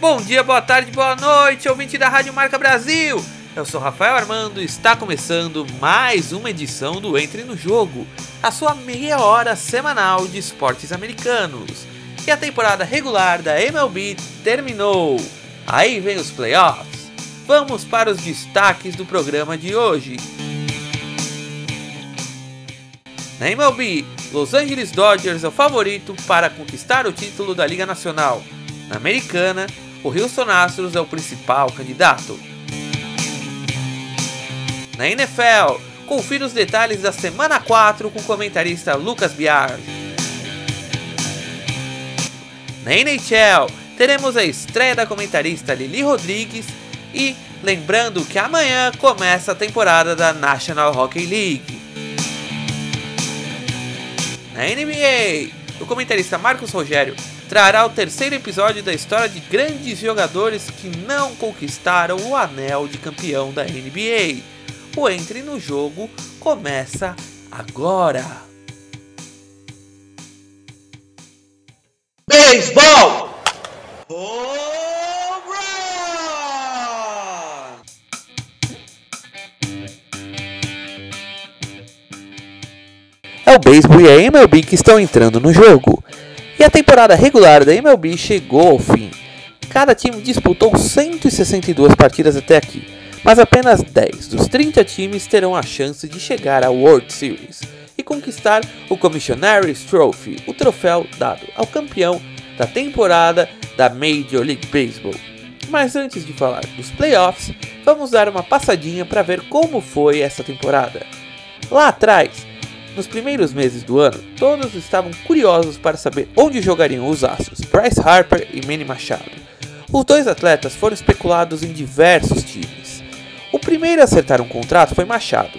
Bom dia, boa tarde, boa noite, ouvinte da Rádio Marca Brasil. Eu sou Rafael Armando e está começando mais uma edição do Entre no Jogo, a sua meia hora semanal de esportes americanos. E a temporada regular da MLB terminou. Aí vem os playoffs. Vamos para os destaques do programa de hoje. Na MLB, Los Angeles Dodgers é o favorito para conquistar o título da Liga Nacional. Na Americana, o Houston Astros é o principal candidato. Na NFL, confira os detalhes da semana 4 com o comentarista Lucas Biaggi. Na NHL, teremos a estreia da comentarista Lili Rodrigues e lembrando que amanhã começa a temporada da National Hockey League. Na NBA, o comentarista Marcos Rogério trará o terceiro episódio da história de grandes jogadores que não conquistaram o anel de campeão da NBA. O Entre no Jogo começa agora. Beisebol! É o beisebol e a MLB que estão entrando no jogo. E a temporada regular da MLB chegou ao fim. Cada time disputou 162 partidas até aqui, mas apenas 10 dos 30 times terão a chance de chegar à World Series e conquistar o Commissioner's Trophy, o troféu dado ao campeão da temporada da Major League Baseball. Mas antes de falar dos playoffs, vamos dar uma passadinha para ver como foi essa temporada. Lá atrás, nos primeiros meses do ano, todos estavam curiosos para saber onde jogariam os astros Bryce Harper e Manny Machado. Os dois atletas foram especulados em diversos times. O primeiro a acertar um contrato foi Machado.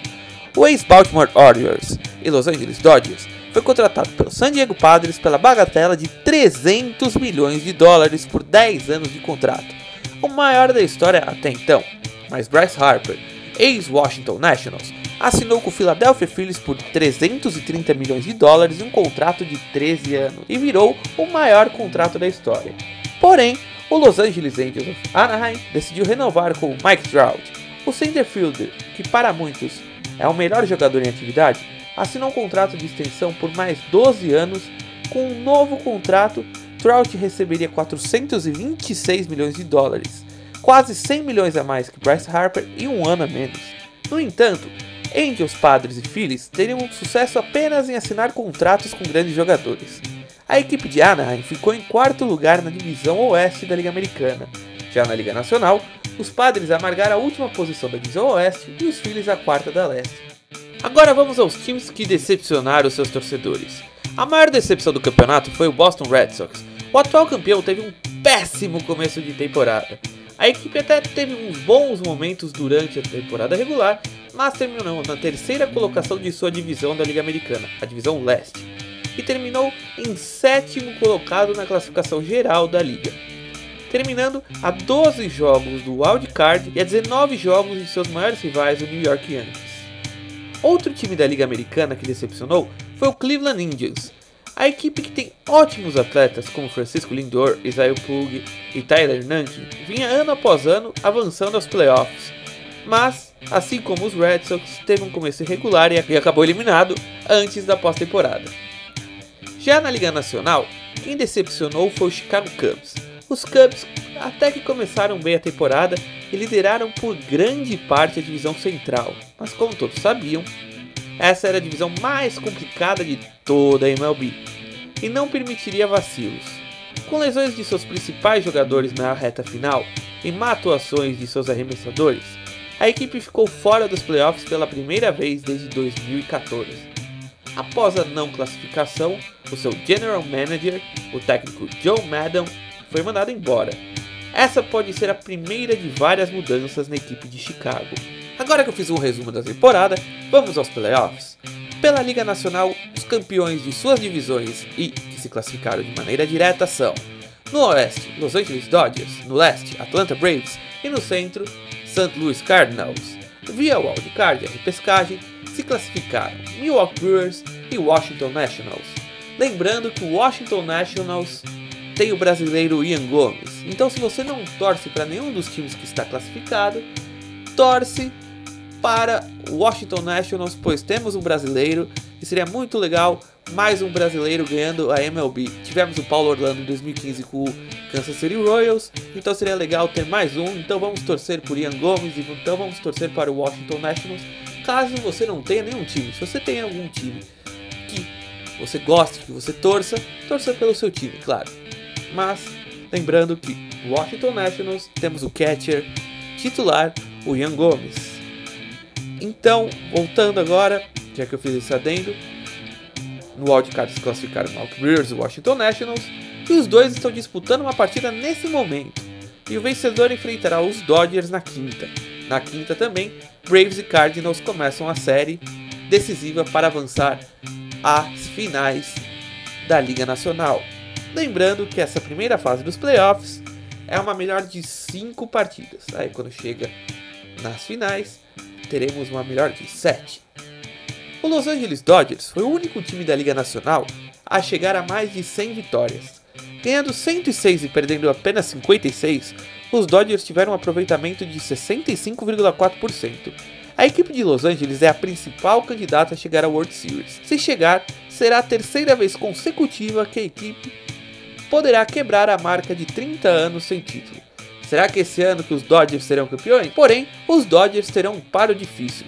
O ex-Baltimore Orioles e Los Angeles Dodgers foi contratado pelo San Diego Padres pela bagatela de 300 milhões de dólares por 10 anos de contrato, o maior da história até então. Mas Bryce Harper, ex-Washington Nationals, assinou com o Philadelphia Phillies por 330 milhões de dólares em um contrato de 13 anos e virou o maior contrato da história. Porém, o Los Angeles Angels of Anaheim decidiu renovar com Mike Trout. O center fielder, que para muitos é o melhor jogador em atividade, assinou um contrato de extensão por mais 12 anos. Com um novo contrato, Trout receberia 426 milhões de dólares, quase 100 milhões a mais que Bryce Harper e um ano a menos. No entanto, Angels, Padres e Phillies teriam sucesso apenas em assinar contratos com grandes jogadores. A equipe de Anaheim ficou em quarto lugar na divisão oeste da Liga Americana. Já na Liga Nacional, os Padres amargaram a última posição da divisão oeste e os Phillies a quarta da leste. Agora vamos aos times que decepcionaram seus torcedores. A maior decepção do campeonato foi o Boston Red Sox. O atual campeão teve um péssimo começo de temporada. A equipe até teve uns bons momentos durante a temporada regular, mas terminou na terceira colocação de sua divisão da Liga Americana, a divisão leste, e terminou em sétimo colocado na classificação geral da liga, terminando a 12 jogos do wild card e a 19 jogos de seus maiores rivais, o New York Yankees. Outro time da Liga Americana que decepcionou foi o Cleveland Indians. A equipe que tem ótimos atletas como Francisco Lindor, Isaiah Pug e Tyler Nankin vinha ano após ano avançando aos playoffs, mas, assim como os Red Sox, teve um começo irregular e acabou eliminado antes da pós-temporada. Já na Liga Nacional, quem decepcionou foi o Chicago Cubs. Os Cubs até que começaram bem a temporada e lideraram por grande parte a divisão central, mas como todos sabiam, essa era a divisão mais complicada de toda a MLB e não permitiria vacilos. Com lesões de seus principais jogadores na reta final e má atuações de seus arremessadores, a equipe ficou fora dos playoffs pela primeira vez desde 2014. Após a não classificação, o seu general manager, o técnico Joe Maddon, foi mandado embora. Essa pode ser a primeira de várias mudanças na equipe de Chicago. Agora que eu fiz um resumo da temporada, vamos aos playoffs. Pela Liga Nacional, os campeões de suas divisões e que se classificaram de maneira direta são: no Oeste, Los Angeles Dodgers, no Leste, Atlanta Braves e no Centro, St. Louis Cardinals. Via wildcard e repescagem se classificaram Milwaukee Brewers e Washington Nationals. Lembrando que o Washington Nationals tem o brasileiro Ian Gomes. Então, se você não torce para nenhum dos times que está classificado, torce para o Washington Nationals, pois temos um brasileiro e seria muito legal mais um brasileiro ganhando a MLB. Tivemos o Paulo Orlando em 2015 com o Kansas City Royals, então seria legal ter mais um. Então vamos torcer por Ian Gomes e então vamos torcer para o Washington Nationals. Caso você não tenha nenhum time, se você tem algum time que você goste, que você torça, torça pelo seu time, claro. Mas lembrando que Washington Nationals temos o catcher titular, o Ian Gomes. Então, voltando agora, já que eu fiz esse adendo, no wildcard se classificaram o Milwaukee Brewers e Washington Nationals, e os dois estão disputando uma partida nesse momento. E o vencedor enfrentará os Dodgers na quinta. Na quinta também, Braves e Cardinals começam a série decisiva para avançar às finais da Liga Nacional. Lembrando que essa primeira fase dos playoffs é uma melhor de 5 partidas. Aí quando chega nas finais, teremos uma melhor de 7. O Los Angeles Dodgers foi o único time da Liga Nacional a chegar a mais de 100 vitórias. Ganhando 106 e perdendo apenas 56, os Dodgers tiveram um aproveitamento de 65,4%. A equipe de Los Angeles é a principal candidata a chegar à World Series. Se chegar, será a terceira vez consecutiva que a equipe poderá quebrar a marca de 30 anos sem título. Será que esse ano que os Dodgers serão campeões? Porém, os Dodgers terão um paro difícil,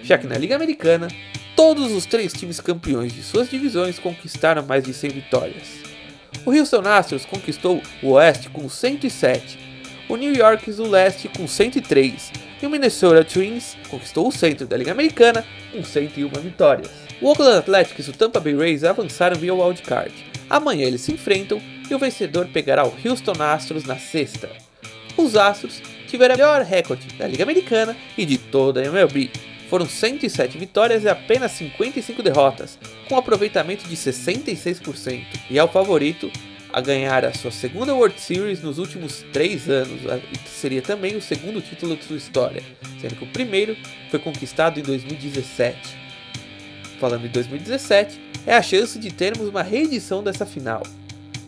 já que na Liga Americana Todos os três times campeões de suas divisões conquistaram mais de 100 vitórias. O Houston Astros conquistou o Oeste com 107, o New York o Leste com 103 e o Minnesota Twins conquistou o centro da Liga Americana com 101 vitórias. O Oakland Athletics e o Tampa Bay Rays avançaram via wildcard. Amanhã eles se enfrentam e o vencedor pegará o Houston Astros na sexta. Os Astros tiveram o melhor recorde da Liga Americana e de toda a MLB, foram 107 vitórias e apenas 55 derrotas, com um aproveitamento de 66%, e é o favorito a ganhar a sua segunda World Series nos últimos 3 anos, que seria também o segundo título de sua história, sendo que o primeiro foi conquistado em 2017. Falando em 2017, é a chance de termos uma reedição dessa final,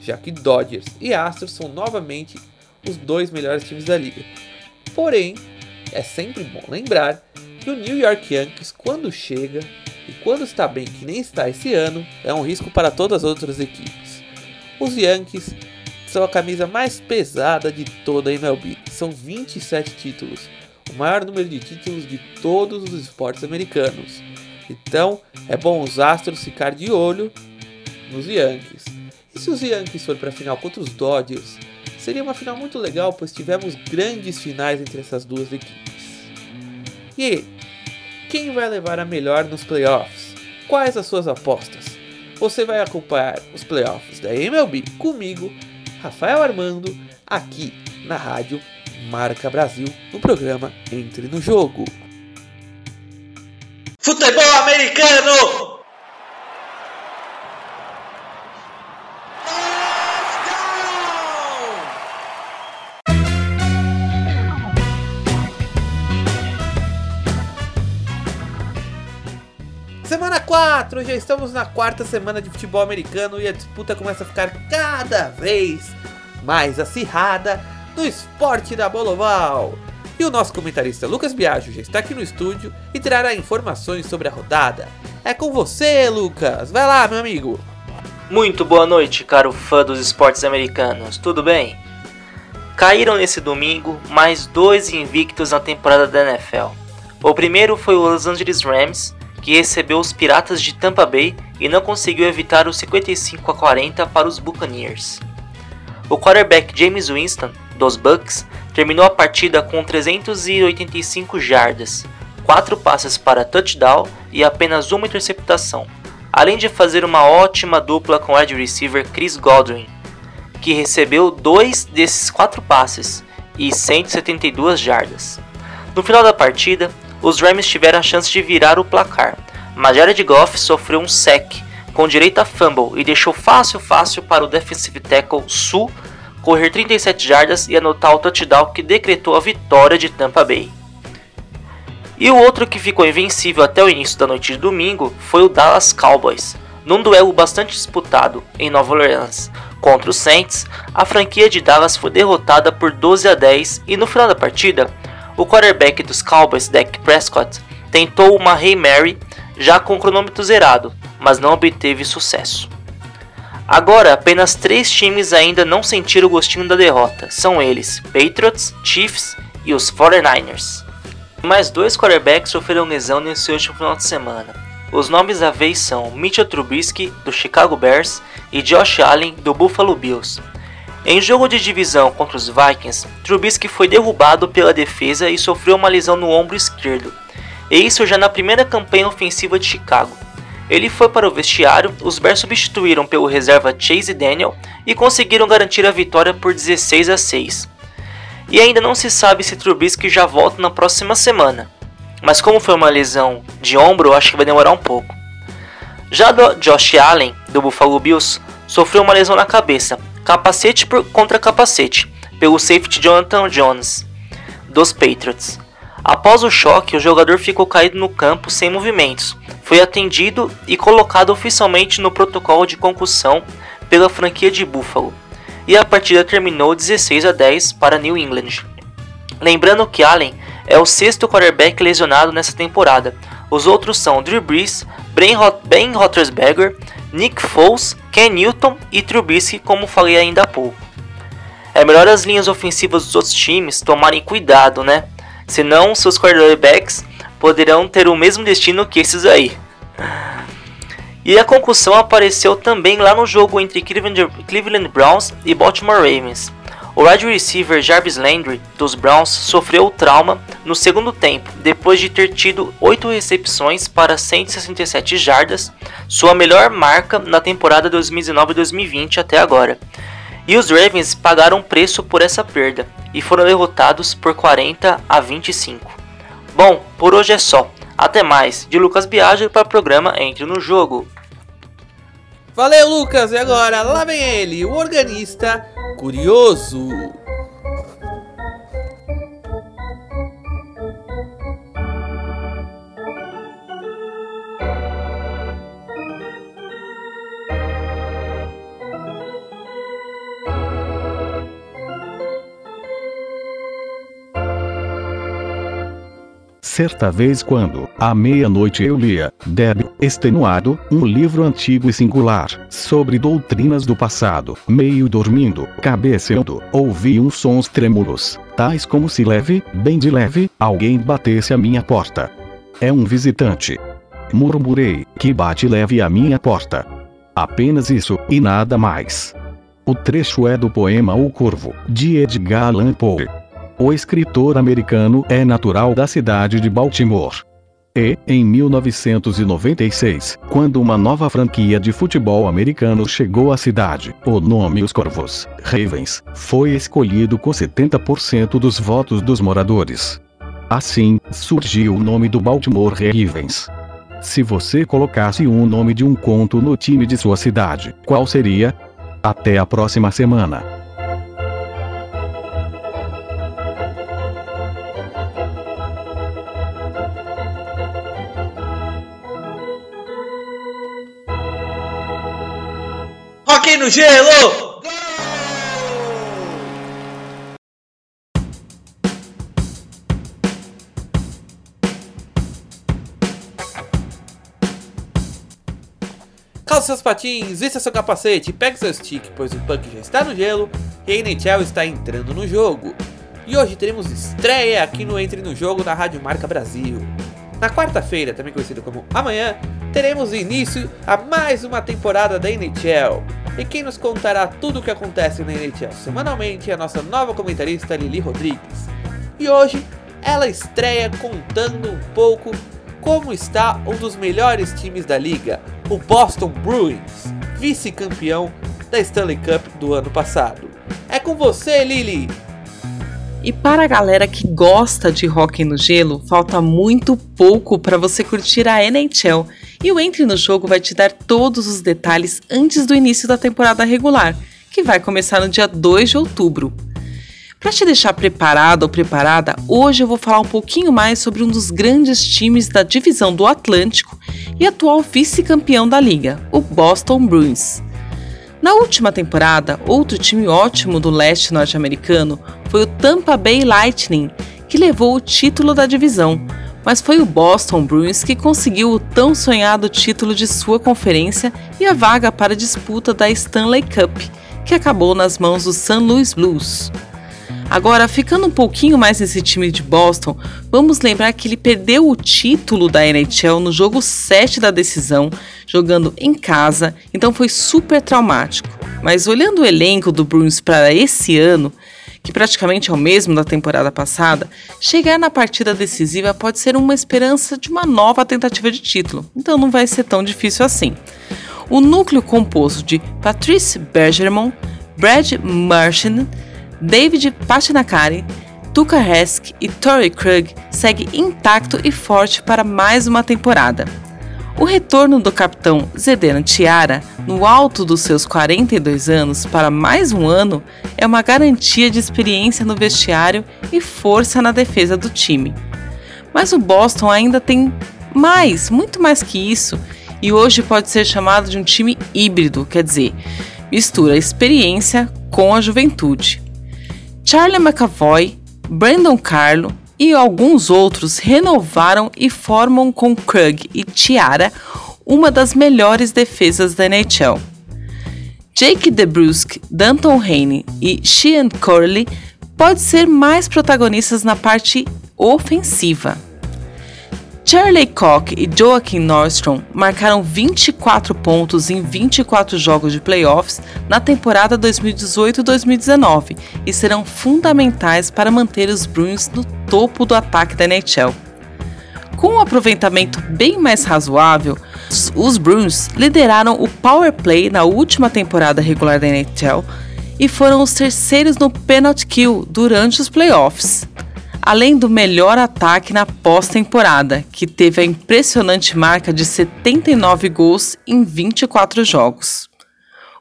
já que Dodgers e Astros são novamente os dois melhores times da liga. Porém, é sempre bom lembrar que o New York Yankees, quando chega e quando está bem, que nem está esse ano, é um risco para todas as outras equipes. Os Yankees são a camisa mais pesada de toda a MLB, são 27 títulos, o maior número de títulos de todos os esportes americanos. Então é bom os Astros ficar de olho nos Yankees. E se os Yankees forem para a final contra os Dodgers, seria uma final muito legal, pois tivemos grandes finais entre essas duas equipes. E quem vai levar a melhor nos playoffs? Quais as suas apostas? Você vai acompanhar os playoffs da MLB comigo, Rafael Armando, aqui na rádio Marca Brasil, no programa Entre no Jogo. Futebol americano! 4, já estamos na quarta semana de futebol americano e a disputa começa a ficar cada vez mais acirrada no esporte da Boloval. E o nosso comentarista Lucas Biagio já está aqui no estúdio e trará informações sobre a rodada. É com você, Lucas. Vai lá, meu amigo. Muito boa noite, caro fã dos esportes americanos. Tudo bem? Caíram nesse domingo mais dois invictos na temporada da NFL. O primeiro foi o Los Angeles Rams, que recebeu os Piratas de Tampa Bay e não conseguiu evitar os 55 a 40 para os Buccaneers. O quarterback James Winston, dos Bucks, terminou a partida com 385 jardas, 4 passes para touchdown e apenas uma interceptação, além de fazer uma ótima dupla com o wide receiver Chris Godwin, que recebeu dois desses quatro passes e 172 jardas. No final da partida, os Rams tiveram a chance de virar o placar, mas Jared Goff sofreu um sec com direito a fumble e deixou fácil fácil para o defensive tackle Su correr 37 jardas e anotar o touchdown que decretou a vitória de Tampa Bay. E o outro que ficou invencível até o início da noite de domingo foi o Dallas Cowboys, num duelo bastante disputado em Nova Orleans, Contra os Saints, a franquia de Dallas foi derrotada por 12 a 10 e no final da partida, o quarterback dos Cowboys, Dak Prescott, tentou uma Hail Mary já com o cronômetro zerado, mas não obteve sucesso. Agora, apenas três times ainda não sentiram o gostinho da derrota. São eles, Patriots, Chiefs e os 49ers. Mais dois quarterbacks sofreram lesão nesse último final de semana. Os nomes da vez são Mitchell Trubisky, do Chicago Bears, e Josh Allen, do Buffalo Bills. Em jogo de divisão contra os Vikings, Trubisky foi derrubado pela defesa e sofreu uma lesão no ombro esquerdo, e isso já na primeira campanha ofensiva de Chicago. Ele foi para o vestiário, os Bears substituíram pelo reserva Chase Daniel e conseguiram garantir a vitória por 16 a 6. E ainda não se sabe se Trubisky já volta na próxima semana, mas como foi uma lesão de ombro, acho que vai demorar um pouco. Já Josh Allen, do Buffalo Bills, sofreu uma lesão na cabeça, capacete por, contra capacete, pelo safety Jonathan Jones, dos Patriots. Após o choque, o jogador ficou caído no campo sem movimentos. Foi atendido e colocado oficialmente no protocolo de concussão pela franquia de Buffalo. E a partida terminou 16 a 10 para New England. Lembrando que Allen é o sexto quarterback lesionado nessa temporada. Os outros são Drew Brees, Ben Roethlisberger, Nick Foles, Ken Newton e Trubisky, como falei ainda há pouco. É melhor as linhas ofensivas dos outros times tomarem cuidado, né? senão seus quarterbacks poderão ter o mesmo destino que esses aí. E a concussão apareceu também lá no jogo entre Cleveland Browns e Baltimore Ravens. O wide receiver Jarvis Landry dos Browns sofreu o trauma no segundo tempo, depois de ter tido 8 recepções para 167 jardas, sua melhor marca na temporada 2019-2020 até agora. E os Ravens pagaram preço por essa perda e foram derrotados por 40 a 25. Bom, por hoje é só. Até mais. De Lucas Biagio para o programa Entre no Jogo. Valeu, Lucas! E agora, lá vem ele, o organista curioso. Certa vez quando, à meia-noite eu lia, débil, extenuado, um livro antigo e singular, sobre doutrinas do passado, meio dormindo, cabeceando, ouvi uns sons trêmulos, tais como se leve, bem de leve, alguém batesse a minha porta. É um visitante. Murmurei, que bate leve a minha porta. Apenas isso, e nada mais. O trecho é do poema O Corvo, de Edgar Allan Poe. O escritor americano é natural da cidade de Baltimore. E, em 1996, quando uma nova franquia de futebol americano chegou à cidade, o nome Os Corvos, Ravens, foi escolhido com 70% dos votos dos moradores. Assim, surgiu o nome do Baltimore Ravens. Se você colocasse um nome de um conto no time de sua cidade, qual seria? Até a próxima semana. No gelo! Calça seus patins, vista seu capacete, pegue seu stick, pois o punk já está no gelo e a NHL está entrando no jogo. E hoje teremos estreia aqui no Entre no Jogo da Rádio Marca Brasil. Na quarta-feira, também conhecido como amanhã, teremos início a mais uma temporada da NHL. E quem nos contará tudo o que acontece na NHL semanalmente é a nossa nova comentarista Lili Rodrigues. E hoje ela estreia contando um pouco como está um dos melhores times da liga, o Boston Bruins, vice-campeão da Stanley Cup do ano passado. É com você, Lili! E para a galera que gosta de hockey no gelo, falta muito pouco para você curtir a NHL e o Entre no Jogo vai te dar todos os detalhes antes do início da temporada regular, que vai começar no dia 2 de outubro. Para te deixar preparado ou preparada, hoje eu vou falar um pouquinho mais sobre um dos grandes times da divisão do Atlântico e atual vice-campeão da liga, o Boston Bruins. Na última temporada, outro time ótimo do leste norte-americano foi o Tampa Bay Lightning, que levou o título da divisão, mas foi o Boston Bruins que conseguiu o tão sonhado título de sua conferência e a vaga para a disputa da Stanley Cup, que acabou nas mãos do St. Louis Blues. Agora, ficando um pouquinho mais nesse time de Boston, vamos lembrar que ele perdeu o título da NHL no jogo 7 da decisão, jogando em casa, então foi super traumático. Mas olhando o elenco do Bruins para esse ano, que praticamente é o mesmo da temporada passada, chegar na partida decisiva pode ser uma esperança de uma nova tentativa de título, então não vai ser tão difícil assim. O núcleo composto de Patrice Bergeron, Brad Marchand, David Patinakari, Tuka Hesk e Tori Krug segue intacto e forte para mais uma temporada. O retorno do capitão Zedena Tiara, no alto dos seus 42 anos, para mais um ano, é uma garantia de experiência no vestiário e força na defesa do time. Mas o Boston ainda tem mais, muito mais que isso, e hoje pode ser chamado de um time híbrido, quer dizer, mistura experiência com a juventude. Charlie McAvoy, Brandon Carlo e alguns outros renovaram e formam com Krug e Tiara uma das melhores defesas da NHL. Jake DeBrusque, Danton Haney e Sheehan Curley podem ser mais protagonistas na parte ofensiva. Charlie Koch e Joaquim Nordstrom marcaram 24 pontos em 24 jogos de playoffs na temporada 2018-2019 e serão fundamentais para manter os Bruins no topo do ataque da NHL. Com um aproveitamento bem mais razoável, os Bruins lideraram o power play na última temporada regular da NHL e foram os terceiros no penalty kill durante os playoffs além do melhor ataque na pós-temporada, que teve a impressionante marca de 79 gols em 24 jogos.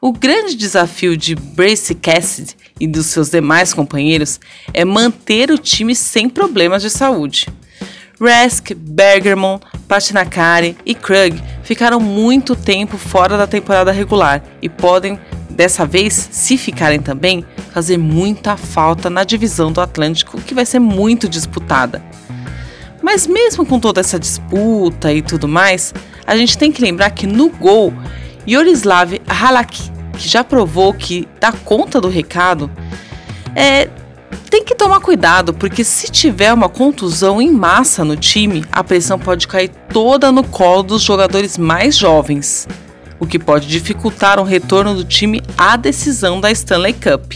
O grande desafio de Brace Cassidy e dos seus demais companheiros é manter o time sem problemas de saúde. Rask, Bergermon, Patinakari e Krug ficaram muito tempo fora da temporada regular e podem dessa vez, se ficarem também, fazer muita falta na divisão do Atlântico, que vai ser muito disputada. Mas mesmo com toda essa disputa e tudo mais, a gente tem que lembrar que no gol, Yorislav Halak, que já provou que dá conta do recado, é, tem que tomar cuidado, porque se tiver uma contusão em massa no time, a pressão pode cair toda no colo dos jogadores mais jovens o que pode dificultar o retorno do time à decisão da Stanley Cup.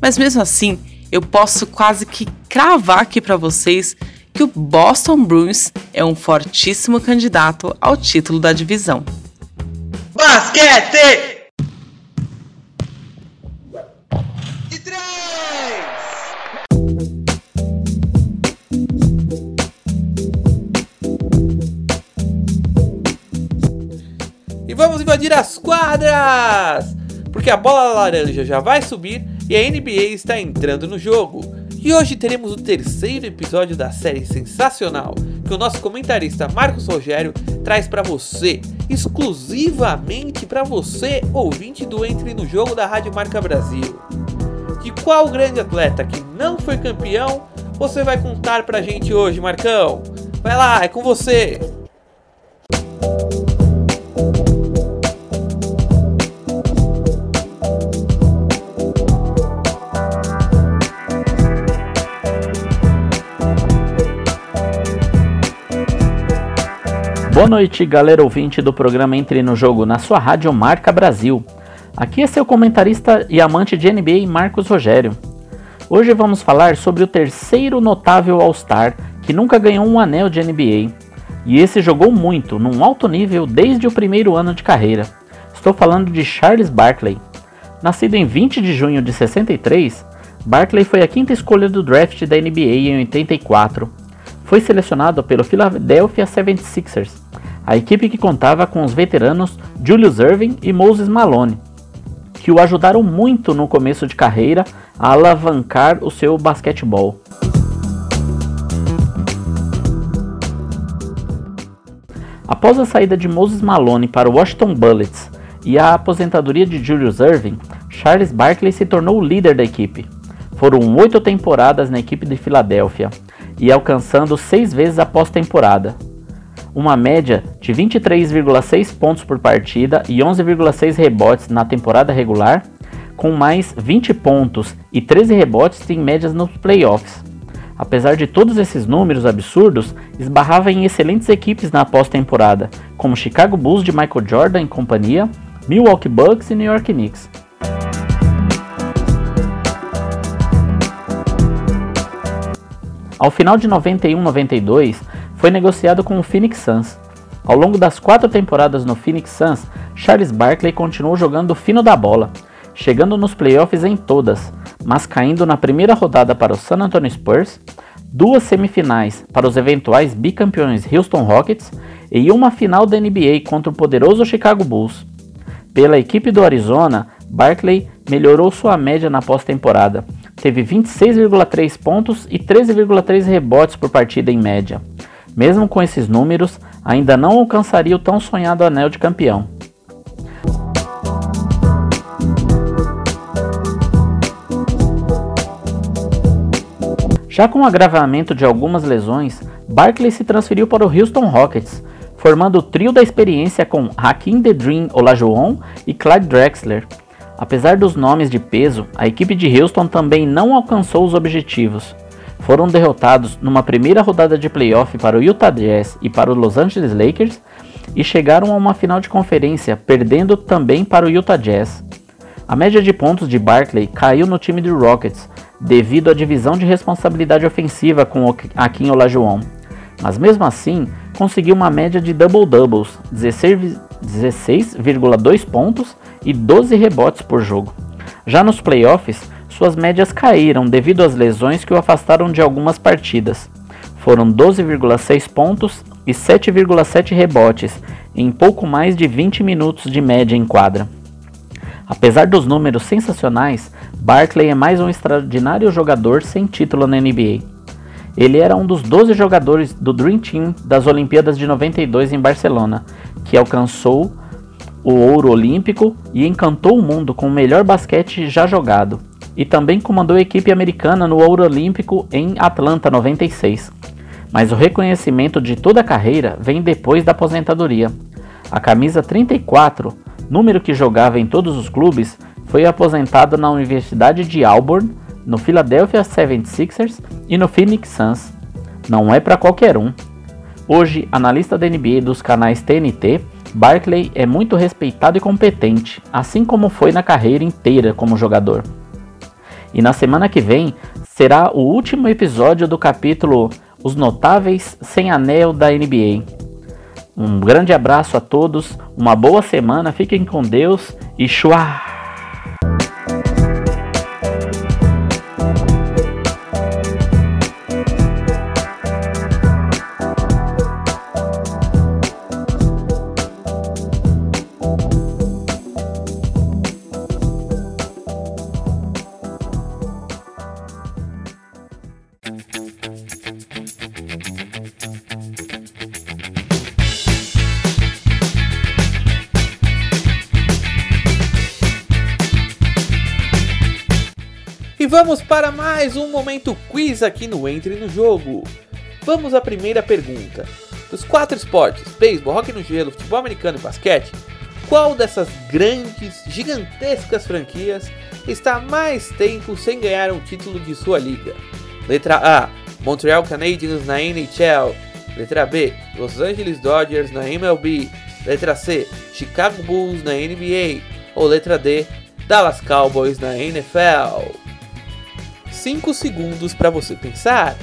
Mas mesmo assim, eu posso quase que cravar aqui para vocês que o Boston Bruins é um fortíssimo candidato ao título da divisão. Basquete! Vamos invadir as quadras! Porque a bola laranja já vai subir e a NBA está entrando no jogo. E hoje teremos o terceiro episódio da série sensacional que o nosso comentarista Marcos Rogério traz para você, exclusivamente para você, ouvinte do Entre no Jogo da Rádio Marca Brasil. De qual grande atleta que não foi campeão você vai contar pra gente hoje, Marcão? Vai lá, é com você! Boa noite, galera ouvinte do programa Entre no Jogo, na sua rádio Marca Brasil. Aqui é seu comentarista e amante de NBA, Marcos Rogério. Hoje vamos falar sobre o terceiro notável All-Star que nunca ganhou um anel de NBA. E esse jogou muito, num alto nível, desde o primeiro ano de carreira. Estou falando de Charles Barkley. Nascido em 20 de junho de 63, Barkley foi a quinta escolha do draft da NBA em 84 foi selecionado pelo Philadelphia 76ers, a equipe que contava com os veteranos Julius Irving e Moses Malone, que o ajudaram muito no começo de carreira a alavancar o seu basquetebol. Após a saída de Moses Malone para o Washington Bullets e a aposentadoria de Julius Irving, Charles Barkley se tornou o líder da equipe. Foram oito temporadas na equipe de Filadélfia e alcançando seis vezes a pós-temporada. Uma média de 23,6 pontos por partida e 11,6 rebotes na temporada regular, com mais 20 pontos e 13 rebotes em médias nos playoffs. Apesar de todos esses números absurdos, esbarrava em excelentes equipes na pós-temporada, como Chicago Bulls de Michael Jordan e companhia, Milwaukee Bucks e New York Knicks. Ao final de 91-92, foi negociado com o Phoenix Suns. Ao longo das quatro temporadas no Phoenix Suns, Charles Barkley continuou jogando fino da bola, chegando nos playoffs em todas, mas caindo na primeira rodada para o San Antonio Spurs, duas semifinais para os eventuais bicampeões Houston Rockets e uma final da NBA contra o poderoso Chicago Bulls. Pela equipe do Arizona, Barkley melhorou sua média na pós-temporada, teve 26,3 pontos e 13,3 rebotes por partida em média. Mesmo com esses números, ainda não alcançaria o tão sonhado anel de campeão. Já com o agravamento de algumas lesões, Barkley se transferiu para o Houston Rockets, formando o trio da experiência com Hakim The Dream Olajuwon e Clyde Drexler. Apesar dos nomes de peso, a equipe de Houston também não alcançou os objetivos. Foram derrotados numa primeira rodada de playoff para o Utah Jazz e para o Los Angeles Lakers e chegaram a uma final de conferência, perdendo também para o Utah Jazz. A média de pontos de Barkley caiu no time do Rockets devido à divisão de responsabilidade ofensiva com Akin Olajuwon, mas mesmo assim conseguiu uma média de double-doubles, 16,2 pontos e 12 rebotes por jogo. Já nos playoffs, suas médias caíram devido às lesões que o afastaram de algumas partidas. Foram 12,6 pontos e 7,7 rebotes em pouco mais de 20 minutos de média em quadra. Apesar dos números sensacionais, Barkley é mais um extraordinário jogador sem título na NBA. Ele era um dos 12 jogadores do Dream Team das Olimpíadas de 92 em Barcelona, que alcançou o ouro olímpico e encantou o mundo com o melhor basquete já jogado, e também comandou a equipe americana no ouro olímpico em Atlanta 96. Mas o reconhecimento de toda a carreira vem depois da aposentadoria. A camisa 34, número que jogava em todos os clubes, foi aposentado na Universidade de Auburn, no Philadelphia 76ers e no Phoenix Suns. Não é para qualquer um. Hoje, analista da NBA dos canais TNT, Barkley é muito respeitado e competente, assim como foi na carreira inteira como jogador. E na semana que vem será o último episódio do capítulo Os Notáveis Sem Anel da NBA. Um grande abraço a todos, uma boa semana, fiquem com Deus e chua! Vamos para mais um momento quiz aqui no Entre no Jogo. Vamos à primeira pergunta. Dos quatro esportes, beisebol, hockey no gelo, futebol americano e basquete, qual dessas grandes, gigantescas franquias está mais tempo sem ganhar um título de sua liga? Letra A: Montreal Canadiens na NHL. Letra B: Los Angeles Dodgers na MLB. Letra C: Chicago Bulls na NBA. Ou letra D: Dallas Cowboys na NFL. 5 segundos para você pensar.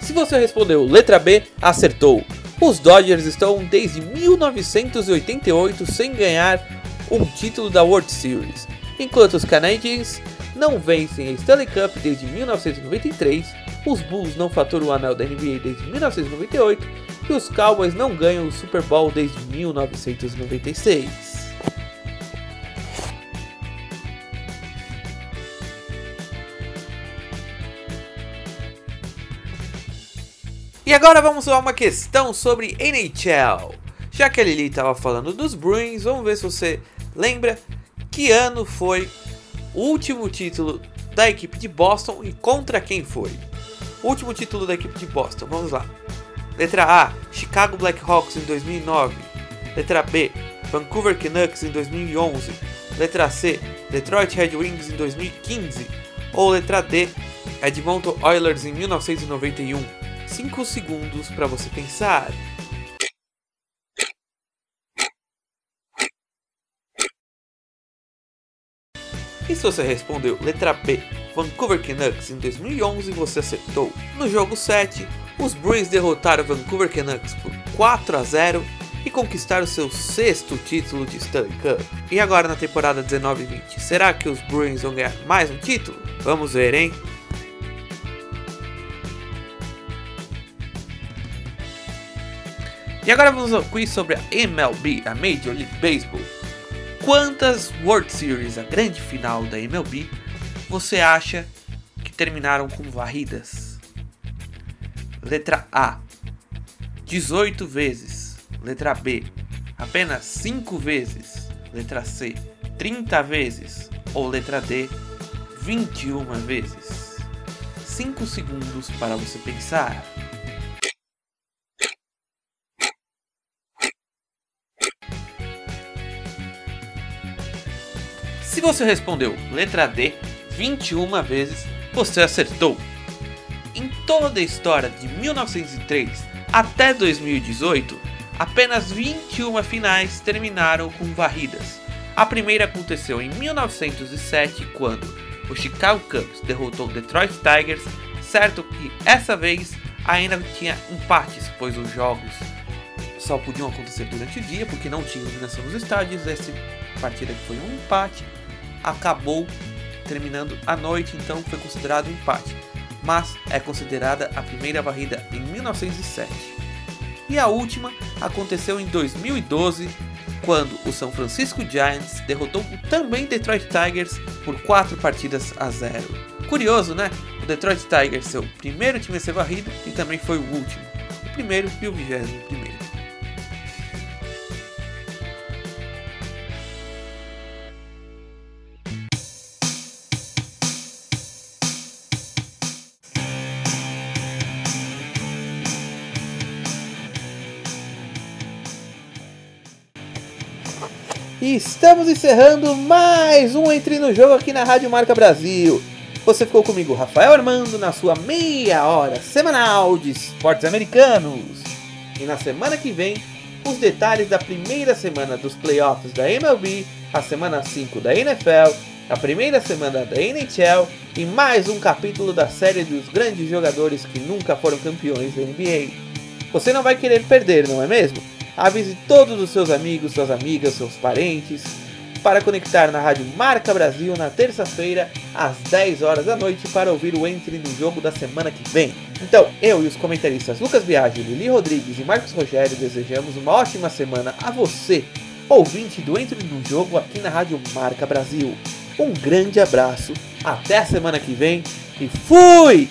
Se você respondeu letra B, acertou. Os Dodgers estão desde 1988 sem ganhar um título da World Series, enquanto os Canadiens não vencem a Stanley Cup desde 1993, os Bulls não faturam o anel da NBA desde 1998 e os Cowboys não ganham o Super Bowl desde 1996. E agora vamos a uma questão sobre NHL. Já que a Lili estava falando dos Bruins, vamos ver se você lembra que ano foi o último título da equipe de Boston e contra quem foi. O último título da equipe de Boston, vamos lá. Letra A, Chicago Blackhawks em 2009. Letra B, Vancouver Canucks em 2011. Letra C, Detroit Red Wings em 2015. Ou letra D, Edmonton Oilers em 1991. 5 segundos para você pensar. E se você respondeu letra B, Vancouver Canucks em 2011, você acertou. No jogo 7, os Bruins derrotaram Vancouver Canucks por 4 a 0 e conquistaram seu sexto título de Stanley Cup. E agora na temporada 19-20, será que os Bruins vão ganhar mais um título? Vamos ver, hein? E agora vamos ao quiz sobre a MLB, a Major League Baseball. Quantas World Series, a grande final da MLB, você acha que terminaram com varridas? Letra A: 18 vezes. Letra B: apenas 5 vezes. Letra C: 30 vezes. Ou letra D: 21 vezes. 5 segundos para você pensar. Você respondeu letra D 21 vezes, você acertou. Em toda a história de 1903 até 2018, apenas 21 finais terminaram com varridas. A primeira aconteceu em 1907, quando o Chicago Cubs derrotou o Detroit Tigers, certo que essa vez ainda tinha empates, pois os jogos só podiam acontecer durante o dia, porque não tinha iluminação nos estádios. Essa partida foi um empate acabou terminando à noite, então foi considerado um empate, mas é considerada a primeira varrida em 1907. E a última aconteceu em 2012, quando o São Francisco Giants derrotou o também Detroit Tigers por 4 partidas a 0. Curioso, né? O Detroit Tigers seu primeiro time a ser varrido e também foi o último, o primeiro e o vigésimo primeiro. Estamos encerrando mais um Entre no Jogo aqui na Rádio Marca Brasil. Você ficou comigo, Rafael Armando, na sua meia hora semanal de esportes americanos. E na semana que vem, os detalhes da primeira semana dos playoffs da MLB, a semana 5 da NFL, a primeira semana da NHL e mais um capítulo da série dos grandes jogadores que nunca foram campeões da NBA. Você não vai querer perder, não é mesmo? Avise todos os seus amigos, suas amigas, seus parentes para conectar na Rádio Marca Brasil na terça-feira às 10 horas da noite para ouvir o Entre no Jogo da semana que vem. Então, eu e os comentaristas Lucas Biagi, Lili Rodrigues e Marcos Rogério desejamos uma ótima semana a você, ouvinte do Entre no Jogo aqui na Rádio Marca Brasil. Um grande abraço, até a semana que vem e fui!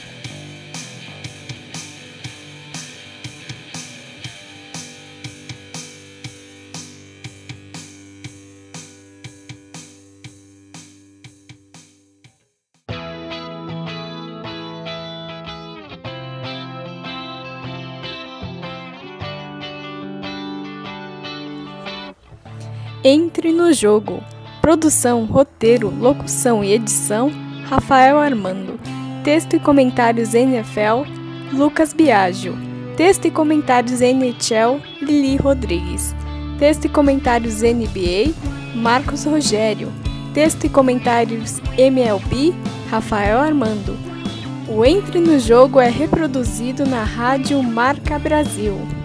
Entre no jogo. Produção, roteiro, locução e edição: Rafael Armando. Texto e comentários NFL: Lucas Biagio. Texto e comentários NHL: Lili Rodrigues. Texto e comentários NBA: Marcos Rogério. Texto e comentários MLB: Rafael Armando. O Entre no Jogo é reproduzido na Rádio Marca Brasil.